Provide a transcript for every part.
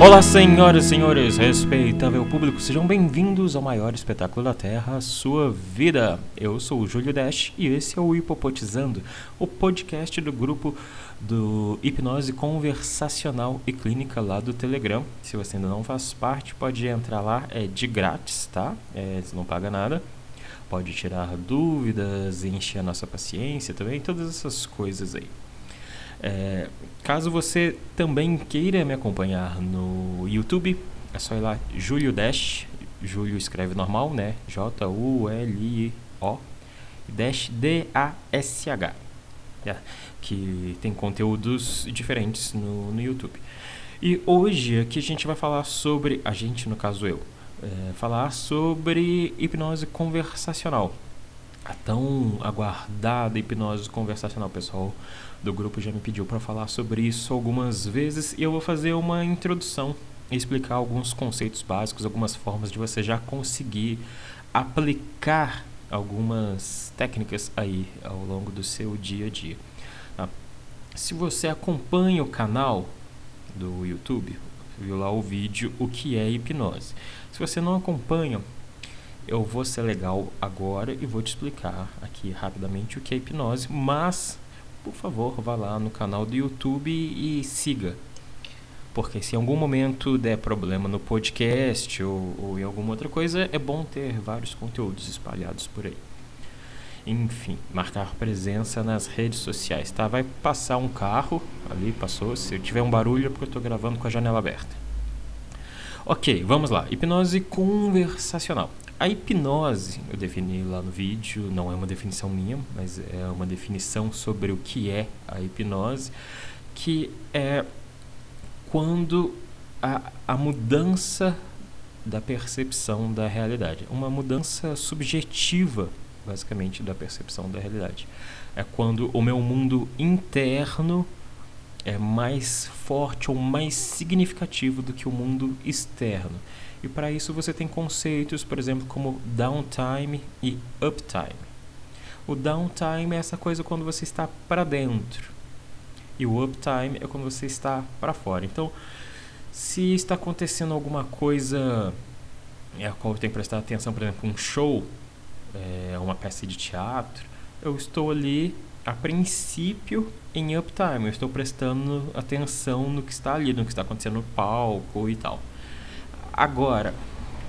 Olá, senhoras e senhores, respeitável público, sejam bem-vindos ao maior espetáculo da Terra, sua vida. Eu sou o Júlio Dash e esse é o Hipopotizando, o podcast do grupo do Hipnose Conversacional e Clínica lá do Telegram. Se você ainda não faz parte, pode entrar lá, é de grátis, tá? É, você não paga nada. Pode tirar dúvidas, encher a nossa paciência também, todas essas coisas aí. É, caso você também queira me acompanhar no YouTube, é só ir lá, Júlio Dash. Júlio escreve normal, né? J-U-L-I-O. Dash D-A-S-H. É, que tem conteúdos diferentes no, no YouTube. E hoje aqui a gente vai falar sobre. A gente, no caso eu. É, falar sobre hipnose conversacional. A tão aguardada hipnose conversacional, pessoal do grupo já me pediu para falar sobre isso algumas vezes e eu vou fazer uma introdução e explicar alguns conceitos básicos, algumas formas de você já conseguir aplicar algumas técnicas aí ao longo do seu dia a dia. Tá? Se você acompanha o canal do YouTube, viu lá o vídeo O que é hipnose. Se você não acompanha, eu vou ser legal agora e vou te explicar aqui rapidamente o que é hipnose, mas por favor, vá lá no canal do YouTube e siga. Porque se em algum momento der problema no podcast ou, ou em alguma outra coisa, é bom ter vários conteúdos espalhados por aí. Enfim, marcar presença nas redes sociais, tá? Vai passar um carro, ali passou, se tiver um barulho é porque eu estou gravando com a janela aberta. Ok, vamos lá. Hipnose conversacional. A hipnose, eu defini lá no vídeo, não é uma definição minha, mas é uma definição sobre o que é a hipnose, que é quando a, a mudança da percepção da realidade, uma mudança subjetiva, basicamente, da percepção da realidade. É quando o meu mundo interno é mais forte ou mais significativo do que o mundo externo. E para isso você tem conceitos, por exemplo, como downtime e uptime. O downtime é essa coisa quando você está para dentro. E o uptime é quando você está para fora. Então, se está acontecendo alguma coisa é a qual eu tenho que prestar atenção, por exemplo, um show, é, uma peça de teatro, eu estou ali a princípio em uptime, eu estou prestando atenção no que está ali, no que está acontecendo no palco e tal. Agora,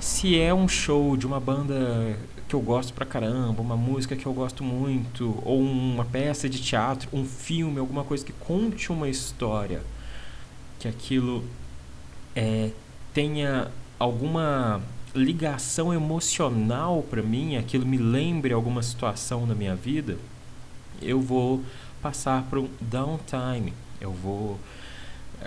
se é um show de uma banda que eu gosto pra caramba, uma música que eu gosto muito, ou uma peça de teatro, um filme, alguma coisa que conte uma história, que aquilo é, tenha alguma ligação emocional para mim, aquilo me lembre alguma situação da minha vida, eu vou passar para um downtime. Eu vou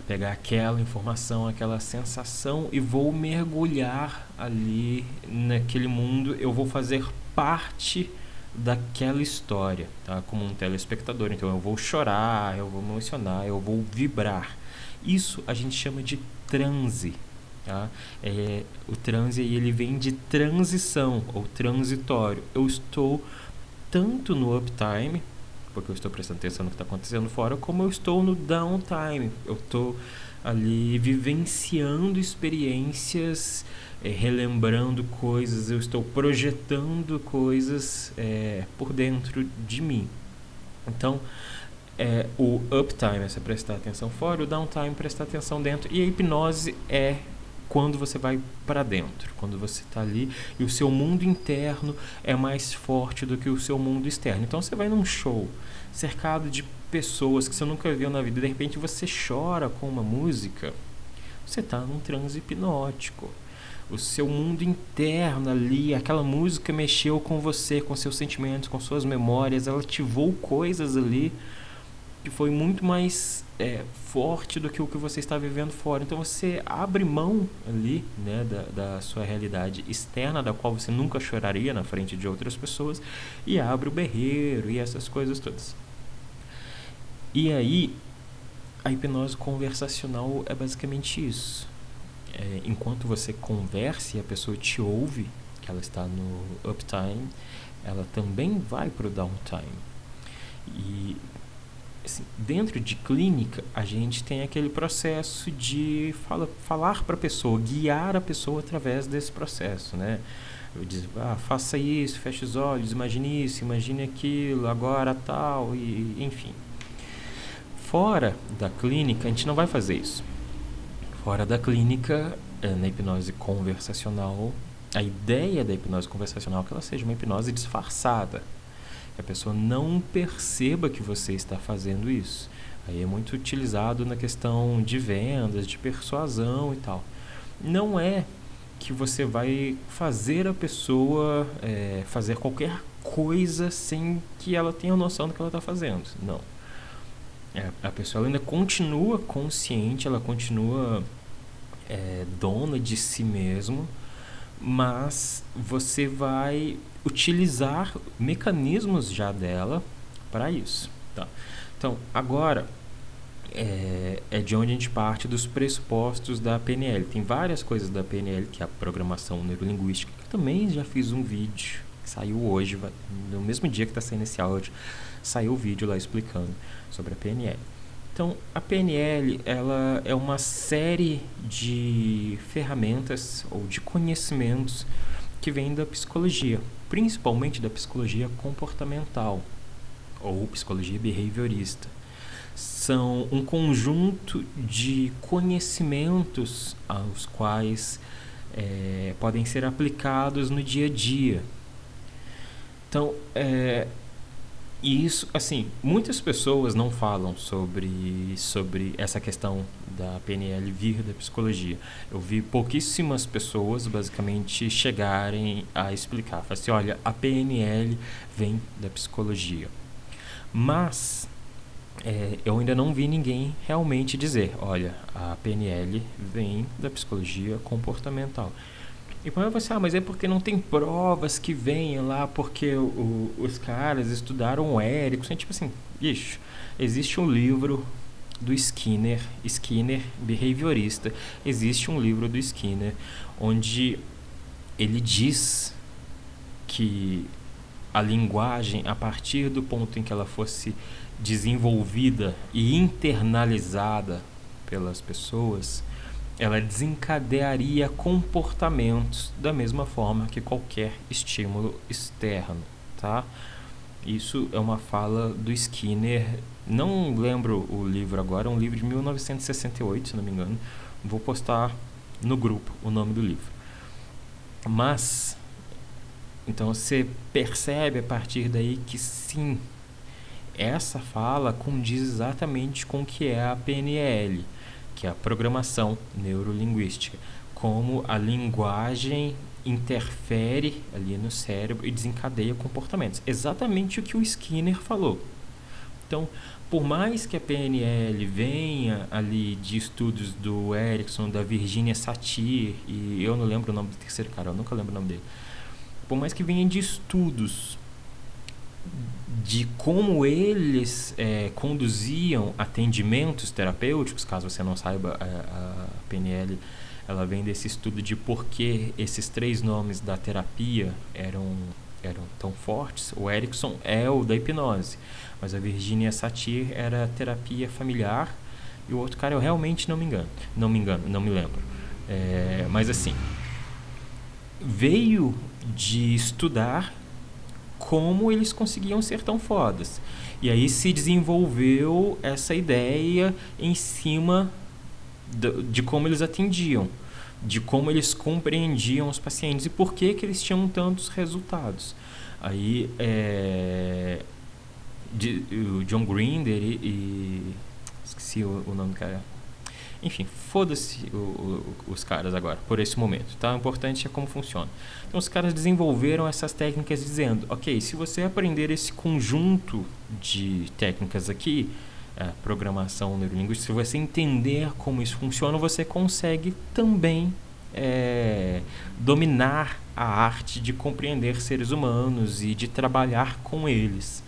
pegar aquela informação, aquela sensação e vou mergulhar ali naquele mundo. Eu vou fazer parte daquela história, tá? Como um telespectador. Então eu vou chorar, eu vou emocionar, eu vou vibrar. Isso a gente chama de transe. Tá? É, o transe ele vem de transição ou transitório. Eu estou tanto no uptime, porque eu estou prestando atenção no que está acontecendo fora, como eu estou no downtime. Eu estou ali vivenciando experiências, é, relembrando coisas, eu estou projetando coisas é, por dentro de mim. Então, é, o uptime é você prestar atenção fora, o downtime é prestar atenção dentro, e a hipnose é quando você vai para dentro, quando você está ali e o seu mundo interno é mais forte do que o seu mundo externo. Então você vai num show cercado de pessoas que você nunca viu na vida, de repente você chora com uma música, você está num transe hipnótico. O seu mundo interno ali, aquela música mexeu com você, com seus sentimentos, com suas memórias, ela ativou coisas ali que foi muito mais é, forte do que o que você está vivendo fora. Então você abre mão ali né, da, da sua realidade externa, da qual você nunca choraria na frente de outras pessoas, e abre o berreiro e essas coisas todas. E aí, a hipnose conversacional é basicamente isso. É, enquanto você conversa e a pessoa te ouve, que ela está no uptime, ela também vai para o downtime. E assim, dentro de clínica, a gente tem aquele processo de fala, falar para a pessoa, guiar a pessoa através desse processo, né? Eu diz, ah, faça isso, feche os olhos, imagine isso, imagine aquilo, agora tal, e enfim. Fora da clínica, a gente não vai fazer isso. Fora da clínica, eh, na hipnose conversacional, a ideia da hipnose conversacional é que ela seja uma hipnose disfarçada, que a pessoa não perceba que você está fazendo isso. Aí é muito utilizado na questão de vendas, de persuasão e tal. Não é que você vai fazer a pessoa é, fazer qualquer coisa sem que ela tenha noção do que ela está fazendo. Não. É, a pessoa ainda continua consciente, ela continua é, dona de si mesmo, mas você vai utilizar mecanismos já dela para isso. Tá? Então, agora é, é, de onde a gente parte dos pressupostos da PNL. Tem várias coisas da PNL, que é a programação neurolinguística, que eu também já fiz um vídeo, saiu hoje, no mesmo dia que está saindo esse áudio, saiu o vídeo lá explicando sobre a PNL. Então, a PNL ela é uma série de ferramentas ou de conhecimentos que vem da psicologia, principalmente da psicologia comportamental ou psicologia behaviorista. São um conjunto de conhecimentos aos quais é, podem ser aplicados no dia a dia. Então, é, e isso, assim, muitas pessoas não falam sobre, sobre essa questão da PNL vir da psicologia. Eu vi pouquíssimas pessoas, basicamente, chegarem a explicar. Falar assim, olha, a PNL vem da psicologia. Mas, é, eu ainda não vi ninguém realmente dizer, olha, a PNL vem da psicologia comportamental. E quando você, ah, mas é porque não tem provas que venham lá, porque o, os caras estudaram o Erickson. Tipo assim, bicho, existe um livro do Skinner, Skinner, behaviorista. Existe um livro do Skinner onde ele diz que a linguagem, a partir do ponto em que ela fosse desenvolvida e internalizada pelas pessoas, ela desencadearia comportamentos da mesma forma que qualquer estímulo externo, tá? Isso é uma fala do Skinner. Não lembro o livro agora, é um livro de 1968, se não me engano. Vou postar no grupo o nome do livro. Mas então você percebe a partir daí que sim, essa fala condiz exatamente com o que é a PNL que é a programação neurolinguística, como a linguagem interfere ali no cérebro e desencadeia comportamentos. Exatamente o que o Skinner falou. Então, por mais que a PNL venha ali de estudos do Erickson, da Virginia Satir, e eu não lembro o nome do terceiro cara, eu nunca lembro o nome dele. Por mais que venha de estudos de como eles é, conduziam atendimentos terapêuticos, caso você não saiba, a, a, PNL ela vem desse estudo de por que esses três nomes da terapia eram, eram tão fortes. O Erickson é o da hipnose, mas a Virginia Satir era terapia familiar e o outro cara eu realmente não me engano, não me engano, não me lembro. É, mas assim, veio de estudar como eles conseguiam ser tão fodas. E aí se desenvolveu essa ideia em cima de, de como eles atendiam, de como eles compreendiam os pacientes e por que, que eles tinham tantos resultados. Aí é, de, o John Grinder e, e esqueci o, o nome do cara enfim, foda-se os caras agora, por esse momento, tá? O importante é como funciona. Então, os caras desenvolveram essas técnicas dizendo, ok, se você aprender esse conjunto de técnicas aqui, é, programação neurolinguística, se você entender como isso funciona, você consegue também é, dominar a arte de compreender seres humanos e de trabalhar com eles.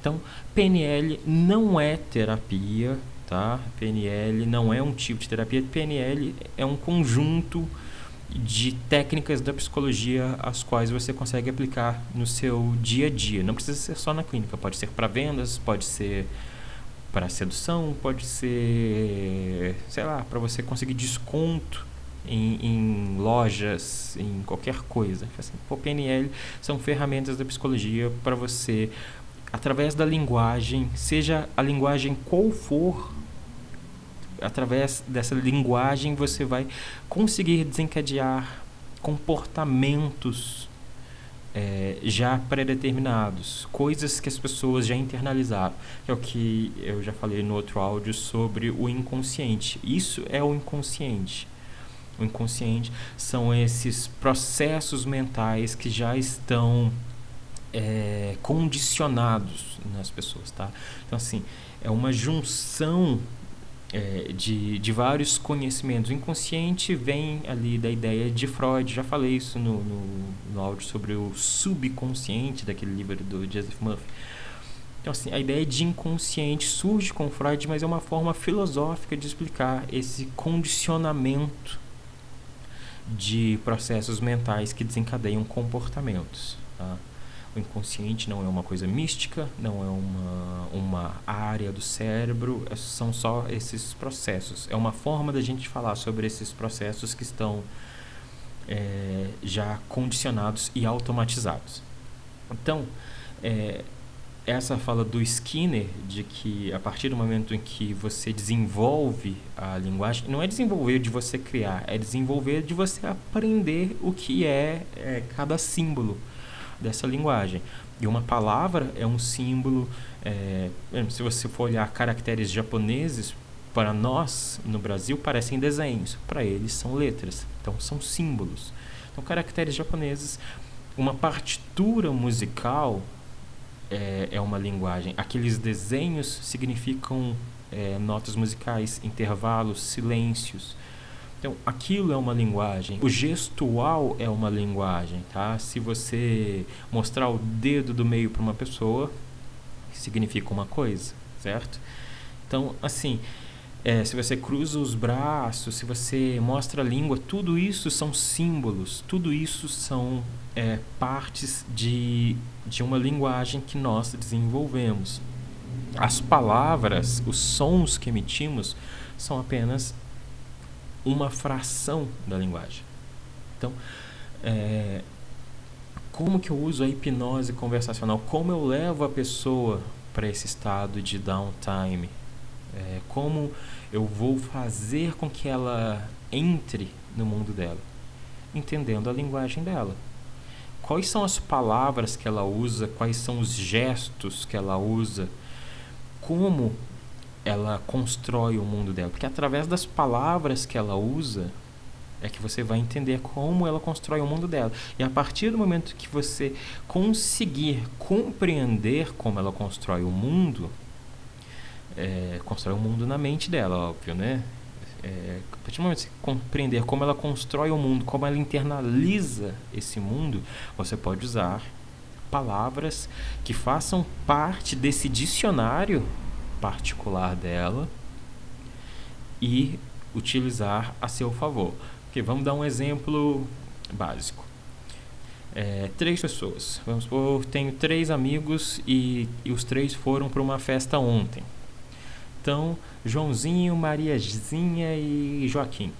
Então, PNL não é terapia, tá? PNL não é um tipo de terapia, PNL é um conjunto de técnicas da psicologia as quais você consegue aplicar no seu dia a dia. Não precisa ser só na clínica, pode ser para vendas, pode ser para sedução, pode ser, sei lá, para você conseguir desconto em, em, lojas, em qualquer coisa. Assim, o PNL são ferramentas da psicologia para você, através da linguagem, seja a linguagem qual for, através dessa linguagem você vai conseguir desencadear comportamentos é, já pré-determinados, coisas que as pessoas já internalizaram. É o que eu já falei no outro áudio sobre o inconsciente. Isso é o inconsciente. O inconsciente são esses processos mentais que já estão é, condicionados nas pessoas, tá? Então assim é uma junção é, de, de vários conhecimentos. O inconsciente vem ali da ideia de Freud, já falei isso no, no, no áudio sobre o subconsciente daquele livro do Joseph Murphy. Então, assim, a ideia de inconsciente surge com Freud, mas é uma forma filosófica de explicar esse condicionamento de processos mentais que desencadeiam comportamentos. Tá? O inconsciente não é uma coisa mística, não é uma, uma área do cérebro, é, são só esses processos. É uma forma da gente falar sobre esses processos que estão é, já condicionados e automatizados. Então, é, essa fala do Skinner de que a partir do momento em que você desenvolve a linguagem, não é desenvolver de você criar, é desenvolver de você aprender o que é, é cada símbolo dessa linguagem. E uma palavra é um símbolo. É, se você for olhar caracteres japoneses, para nós no Brasil parecem desenhos, para eles são letras, então são símbolos. Então, caracteres japoneses, uma partitura musical é, é uma linguagem. Aqueles desenhos significam é, notas musicais, intervalos, silêncios. Então, aquilo é uma linguagem. O gestual é uma linguagem, tá? Se você mostrar o dedo do meio para uma pessoa, significa uma coisa, certo? Então, assim, é, se você cruza os braços, se você mostra a língua, tudo isso são símbolos, tudo isso são é, partes de, de uma linguagem que nós desenvolvemos. As palavras, os sons que emitimos, são apenas uma fração da linguagem. Então, é, como que eu uso a hipnose conversacional? Como eu levo a pessoa para esse estado de downtime? É, como eu vou fazer com que ela entre no mundo dela? Entendendo a linguagem dela. Quais são as palavras que ela usa? Quais são os gestos que ela usa? Como ela constrói o mundo dela. Porque através das palavras que ela usa é que você vai entender como ela constrói o mundo dela. E a partir do momento que você conseguir compreender como ela constrói o mundo, é, constrói o mundo na mente dela, óbvio, né? É, a partir do momento que você compreender como ela constrói o mundo, como ela internaliza esse mundo, você pode usar palavras que façam parte desse dicionário particular dela e utilizar a seu favor. Okay, vamos dar um exemplo básico. É, três pessoas. Vamos supor, tenho três amigos e, e os três foram para uma festa ontem. Então, Joãozinho, Mariazinha e Joaquim.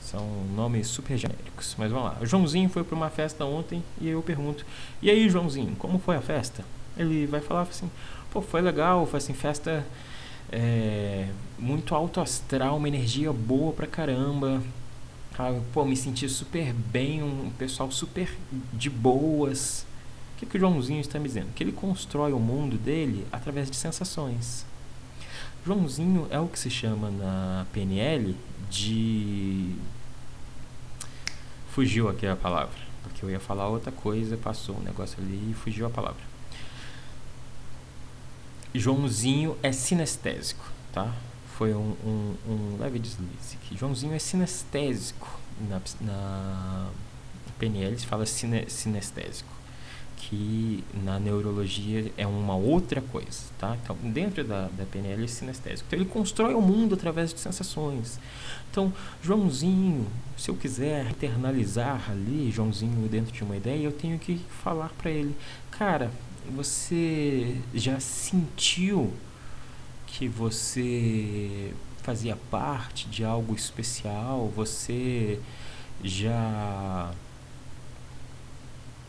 São nomes super genéricos. Mas vamos lá. Joãozinho foi para uma festa ontem e eu pergunto: E aí, Joãozinho, como foi a festa? Ele vai falar assim: Pô, foi legal, foi assim, festa é, muito alto astral, uma energia boa pra caramba. Ah, pô, me senti super bem, um pessoal super de boas. O que, que o Joãozinho está me dizendo? Que ele constrói o mundo dele através de sensações. Joãozinho é o que se chama na PNL de. Fugiu aqui a palavra. Porque eu ia falar outra coisa, passou um negócio ali e fugiu a palavra. Joãozinho é sinestésico, tá? Foi um, um, um leve deslize aqui. Joãozinho é sinestésico. Na, na PNL se fala cine, sinestésico, que na neurologia é uma outra coisa, tá? Então, dentro da, da PNL é sinestésico. Então, ele constrói o mundo através de sensações. Então, Joãozinho, se eu quiser internalizar ali Joãozinho dentro de uma ideia, eu tenho que falar para ele, cara, você já sentiu que você fazia parte de algo especial, você já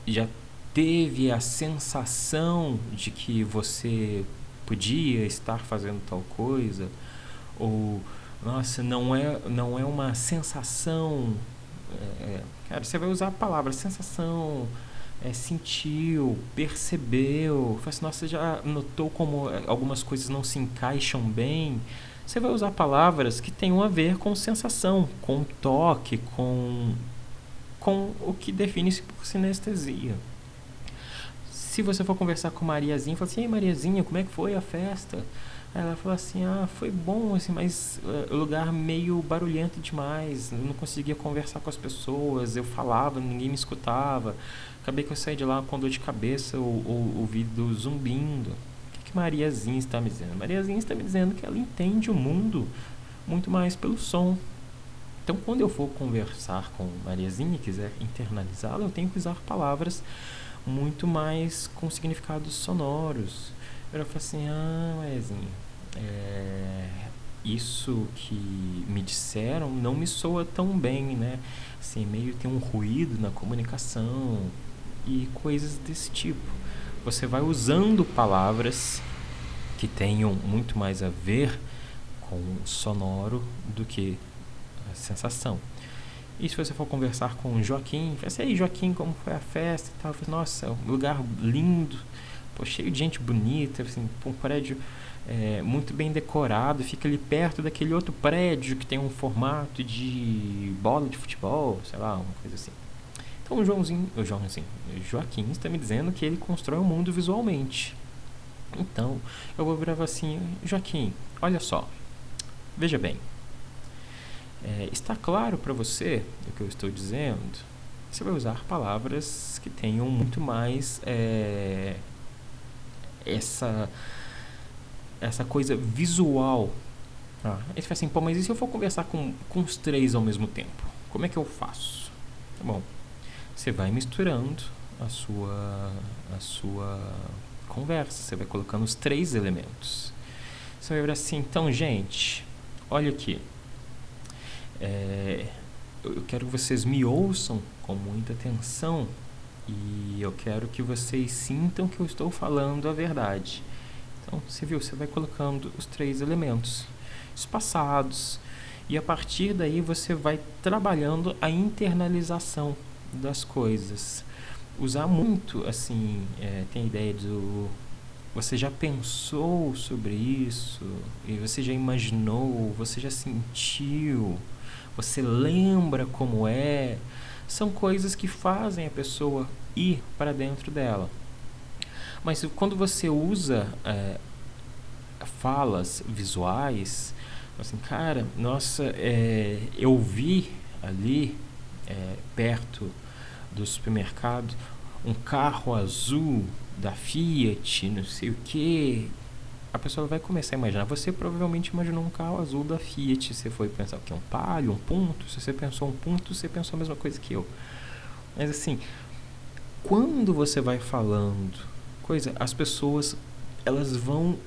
já teve a sensação de que você podia estar fazendo tal coisa? Ou nossa não é não é uma sensação é, é cara você vai usar a palavra sensação é, sentiu percebeu assim, nossa você já notou como é, algumas coisas não se encaixam bem você vai usar palavras que tenham a ver com sensação com toque com com o que define-se por sinestesia se você for conversar com Mariazinha, fala assim, Ei, Mariazinha, como é que foi a festa? ela fala assim, ah, foi bom, assim, mas uh, lugar meio barulhento demais, eu não conseguia conversar com as pessoas, eu falava, ninguém me escutava. Acabei que eu saí de lá com dor de cabeça, o, o, o ouvido zumbindo. O que, que Mariazinha está me dizendo? Mariazinha está me dizendo que ela entende o mundo muito mais pelo som. Então, quando eu for conversar com Mariazinha e quiser internalizá-la, eu tenho que usar palavras muito mais com significados sonoros. Eu falei assim, ah, Ezinho, é, isso que me disseram não me soa tão bem, né? Assim, meio tem um ruído na comunicação e coisas desse tipo. Você vai usando palavras que tenham muito mais a ver com sonoro do que a sensação. E se você for conversar com o Joaquim, fala assim, aí Joaquim, como foi a festa e tal? Falei, Nossa, um lugar lindo, pô, cheio de gente bonita, assim, um prédio é, muito bem decorado, fica ali perto daquele outro prédio que tem um formato de bola de futebol, sei lá, uma coisa assim. Então o Joãozinho, o Joãozinho, Joaquim está me dizendo que ele constrói o mundo visualmente. Então, eu vou virar assim, Joaquim, olha só, veja bem, é, está claro para você o que eu estou dizendo? Você vai usar palavras que tenham muito mais é, essa essa coisa visual. Ah, aí você fala assim, pô, mas e se eu for conversar com, com os três ao mesmo tempo? Como é que eu faço? Tá bom, você vai misturando a sua, a sua conversa, você vai colocando os três elementos. Você vai ver assim, então, gente, olha aqui. É, eu quero que vocês me ouçam com muita atenção e eu quero que vocês sintam que eu estou falando a verdade. Então, você viu, você vai colocando os três elementos espaçados e a partir daí você vai trabalhando a internalização das coisas. Usar muito, assim, é, tem a ideia do você já pensou sobre isso e você já imaginou, você já sentiu você lembra como é, são coisas que fazem a pessoa ir para dentro dela. Mas quando você usa é, falas visuais, assim, cara, nossa, é, eu vi ali é, perto do supermercado um carro azul da Fiat, não sei o que, a pessoa vai começar a imaginar. Você provavelmente imaginou um carro azul da Fiat. Você foi pensar o que? Um palio, um ponto? Se você pensou um ponto, você pensou a mesma coisa que eu. Mas assim, quando você vai falando coisa, as pessoas elas vão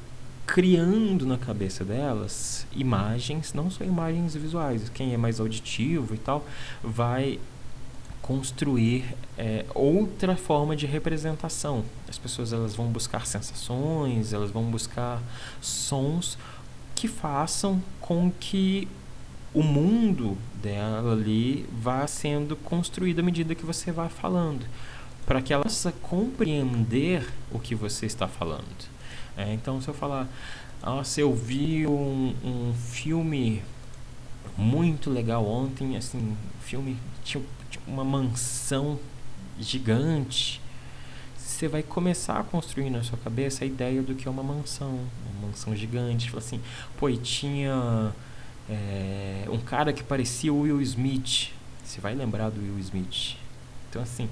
criando na cabeça delas imagens, não só imagens visuais. Quem é mais auditivo e tal, vai construir é, outra forma de representação. As pessoas elas vão buscar sensações, elas vão buscar sons que façam com que o mundo dela ali vá sendo construído à medida que você vai falando, para que ela possa compreender o que você está falando. É, então, se eu falar, nossa, eu vi um, um filme muito legal ontem, assim, filme tinha uma mansão gigante, você vai começar a construir na sua cabeça a ideia do que é uma mansão, uma mansão gigante. Fala assim, pô, e tinha é, um cara que parecia o Will Smith. Você vai lembrar do Will Smith. Então, assim,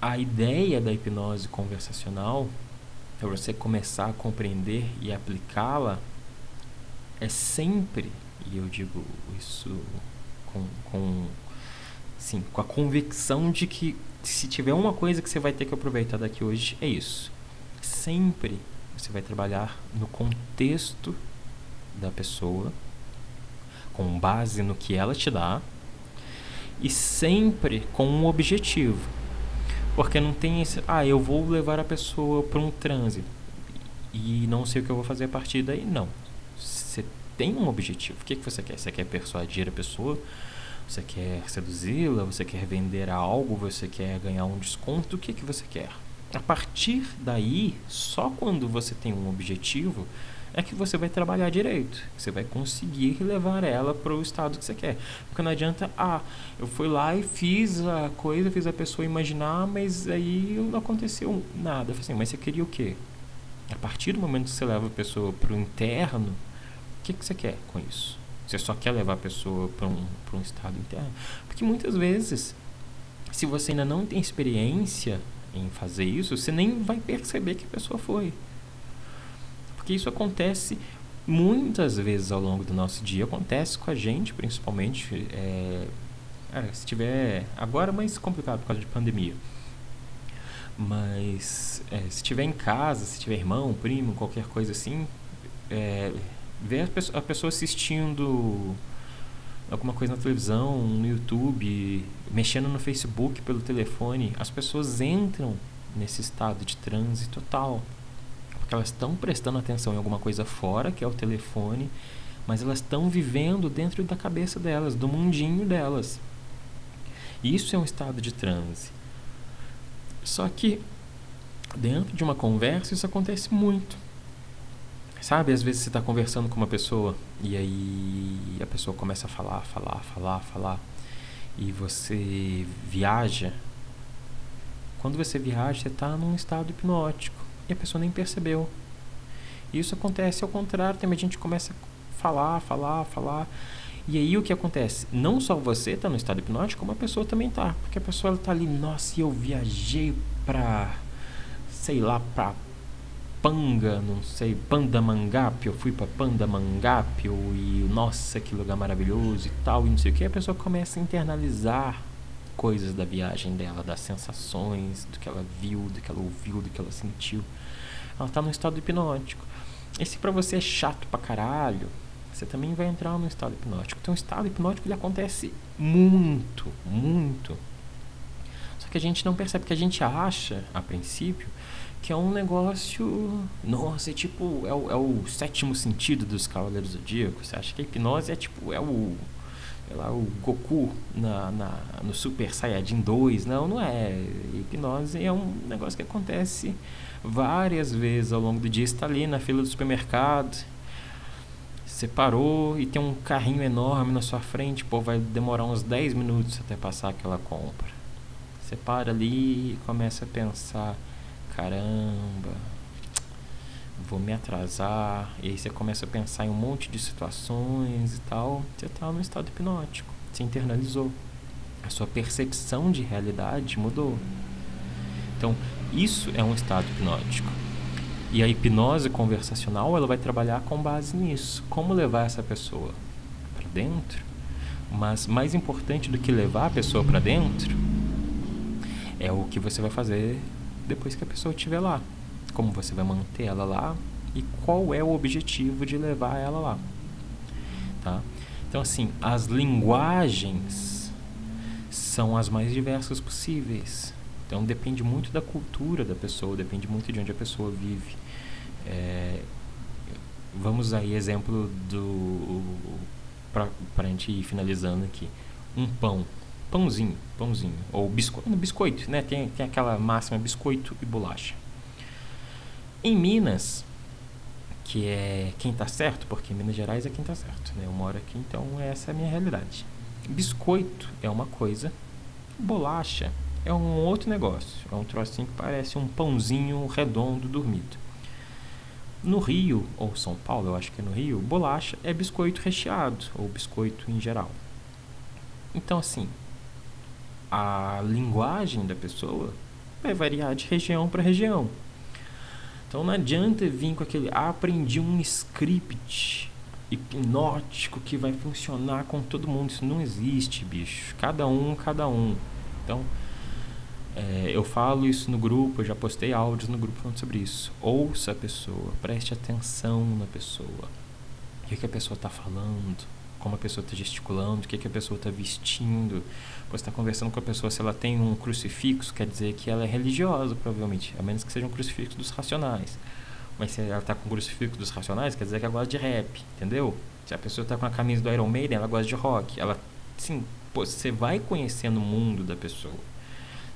a ideia da hipnose conversacional, é você começar a compreender e aplicá-la, é sempre, e eu digo isso com, com, sim, com a convicção de que se tiver uma coisa que você vai ter que aproveitar daqui hoje, é isso. Sempre você vai trabalhar no contexto da pessoa, com base no que ela te dá e sempre com um objetivo. Porque não tem esse, ah, eu vou levar a pessoa para um transe e não sei o que eu vou fazer a partir daí. Não. Você tem um objetivo. O que, que você quer? Você quer persuadir a pessoa? Você quer seduzi-la? Você quer vender algo? Você quer ganhar um desconto? O que, que você quer? A partir daí, só quando você tem um objetivo, é que você vai trabalhar direito. Você vai conseguir levar ela para o estado que você quer. Porque não adianta, ah, eu fui lá e fiz a coisa, fiz a pessoa imaginar, mas aí não aconteceu nada. Assim, mas você queria o quê? A partir do momento que você leva a pessoa para o interno, o que, que você quer com isso? Você só quer levar a pessoa para um, um estado interno? Porque muitas vezes, se você ainda não tem experiência em fazer isso, você nem vai perceber que a pessoa foi. Porque isso acontece muitas vezes ao longo do nosso dia, acontece com a gente, principalmente. É, se tiver. Agora é mais complicado por causa de pandemia. Mas é, se tiver em casa, se tiver irmão, primo, qualquer coisa assim, é, ver a pessoa, assistindo alguma coisa na televisão, no YouTube, mexendo no Facebook pelo telefone, as pessoas entram nesse estado de transe total. Porque elas estão prestando atenção em alguma coisa fora, que é o telefone, mas elas estão vivendo dentro da cabeça delas, do mundinho delas. Isso é um estado de transe. Só que dentro de uma conversa isso acontece muito. Sabe, às vezes você está conversando com uma pessoa e aí a pessoa começa a falar, falar, falar, falar e você viaja. Quando você viaja, você está num estado hipnótico e a pessoa nem percebeu. Isso acontece ao contrário, também a gente começa a falar, falar, falar. E aí o que acontece? Não só você está no estado hipnótico, como a pessoa também está. Porque a pessoa está ali, nossa, eu viajei para, sei lá, para Panga, não sei, Pandamangape, eu fui para Pandamangape, e nossa, que lugar maravilhoso e tal, e não sei o que. A pessoa começa a internalizar coisas da viagem dela, das sensações, do que ela viu, do que ela ouviu, do que ela sentiu. Ela está no estado hipnótico. E se para você é chato pra caralho, você também vai entrar no estado hipnótico. Então, o estado hipnótico ele acontece muito, muito. Só que a gente não percebe, que a gente acha, a princípio, que é um negócio. Nossa, é tipo. É o, é o sétimo sentido dos Cavaleiros Zodíacos. Você acha que a hipnose é tipo. É o. É lá, o Goku na, na, no Super Saiyajin 2. Não, não é. Hipnose é um negócio que acontece várias vezes ao longo do dia. Você está ali na fila do supermercado. Você parou e tem um carrinho enorme na sua frente. Pô, vai demorar uns 10 minutos até passar aquela compra. Você para ali e começa a pensar caramba, vou me atrasar. E aí você começa a pensar em um monte de situações e tal. Você está no estado hipnótico, se internalizou. A sua percepção de realidade mudou. Então, isso é um estado hipnótico. E a hipnose conversacional, ela vai trabalhar com base nisso. Como levar essa pessoa para dentro? Mas mais importante do que levar a pessoa para dentro é o que você vai fazer depois que a pessoa estiver lá. Como você vai manter ela lá e qual é o objetivo de levar ela lá. Tá? Então, assim, as linguagens são as mais diversas possíveis. Então, depende muito da cultura da pessoa, depende muito de onde a pessoa vive. É, vamos aí, exemplo do. Para a gente ir finalizando aqui. Um pão pãozinho, pãozinho, ou biscoito, biscoito, né? Tem, tem aquela máxima biscoito e bolacha. Em Minas, que é quem está certo, porque em Minas Gerais é quem está certo, né? Eu moro aqui, então essa é a minha realidade. Biscoito é uma coisa, bolacha é um outro negócio, é um trocinho que parece um pãozinho redondo dormido. No Rio, ou São Paulo, eu acho que é no Rio, bolacha é biscoito recheado, ou biscoito em geral. Então, assim, a linguagem da pessoa vai variar de região para região. Então não adianta vir com aquele ah, aprendi um script hipnótico que vai funcionar com todo mundo. Isso não existe, bicho. Cada um, cada um. Então, É, eu falo isso no grupo, eu já postei áudios no grupo falando sobre isso. Ouça a pessoa, preste atenção na pessoa. O que, que a pessoa está falando, como a pessoa está gesticulando, o que, que a pessoa está vestindo. Você está conversando com a pessoa, se ela tem um crucifixo, quer dizer que ela é religiosa, provavelmente, a menos que seja um crucifixo dos racionais. Mas se ela está com o crucifixo dos racionais, quer dizer que ela gosta de rap, entendeu? Se a pessoa está com a camisa do Iron Maiden, ela gosta de rock. Ela, sim, pô, você vai conhecendo o mundo da pessoa.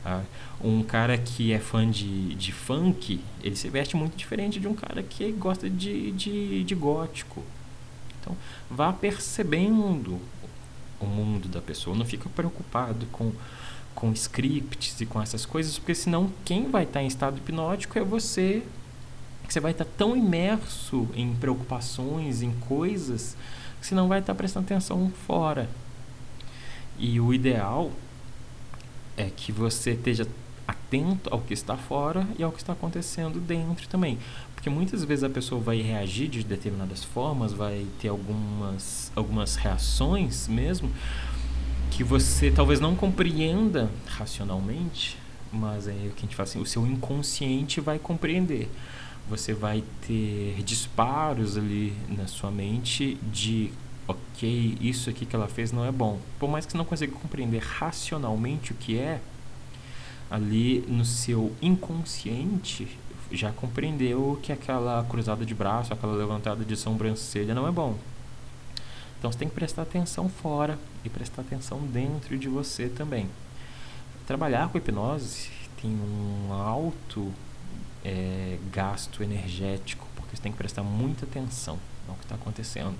Tá? Um cara que é fã de, de funk, ele se veste muito diferente de um cara que gosta de, de, de gótico. Então, vá percebendo o mundo da pessoa. Não fica preocupado com, com scripts e com essas coisas, porque senão quem vai estar em estado hipnótico é você você vai estar tão imerso em preocupações, em coisas, que você não vai estar prestando atenção fora. E o ideal é que você esteja atento ao que está fora e ao que está acontecendo dentro também. Porque muitas vezes a pessoa vai reagir de determinadas formas, vai ter algumas, algumas reações mesmo, que você talvez não compreenda racionalmente, mas é o que a gente fala assim, o seu inconsciente vai compreender você vai ter disparos ali na sua mente de ok, isso aqui que ela fez não é bom. Por mais que você não consiga compreender racionalmente o que é, ali no seu inconsciente já compreendeu que aquela cruzada de braço, aquela levantada de sobrancelha não é bom. Então você tem que prestar atenção fora e prestar atenção dentro de você também. Trabalhar com hipnose tem um alto é, gasto energético, porque você tem que prestar muita atenção no que está acontecendo.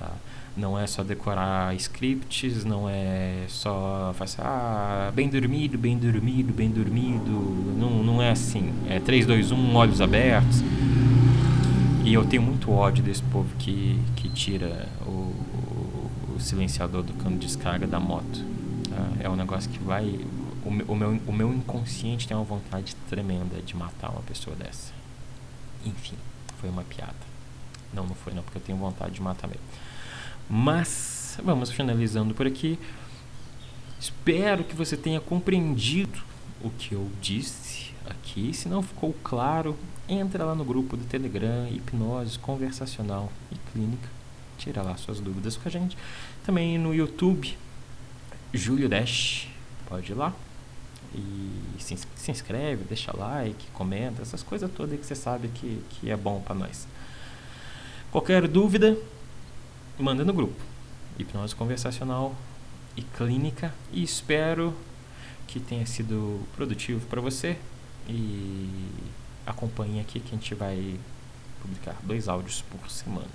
Tá? Não é só decorar scripts, não é só fazer ah, bem dormido, bem dormido, bem dormido. Não, não é assim. É 3, 2, 1, olhos abertos. E eu tenho muito ódio desse povo que, que tira o, o silenciador do cano de descarga da moto. Tá? É um negócio que vai o o, meu, o meu inconsciente tem uma vontade tremenda de matar uma pessoa dessa. Enfim, foi uma piada. Não, não foi não, porque eu tenho vontade de matar mesmo. Mas, vamos finalizando por aqui. Espero que você tenha compreendido o que eu disse aqui. Se não ficou claro, entra lá no grupo do Telegram, Hipnose Conversacional e Clínica. Tira lá suas dúvidas com a gente. Também no YouTube, Júlio Dash. Pode ir lá. E se, se inscreve, deixa like, comenta, essas coisas todas que você sabe que, que é bom para nós. Qualquer dúvida, manda no grupo. Hipnose conversacional e clínica. E espero que tenha sido produtivo para você. E acompanhe aqui que a gente vai publicar dois áudios por semana.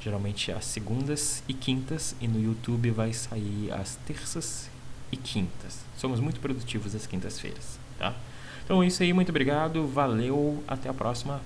Geralmente às segundas e quintas. E no YouTube vai sair às terças e quintas. Somos muito produtivos às quintas-feiras, tá? Então é isso aí, muito obrigado, valeu, até a próxima.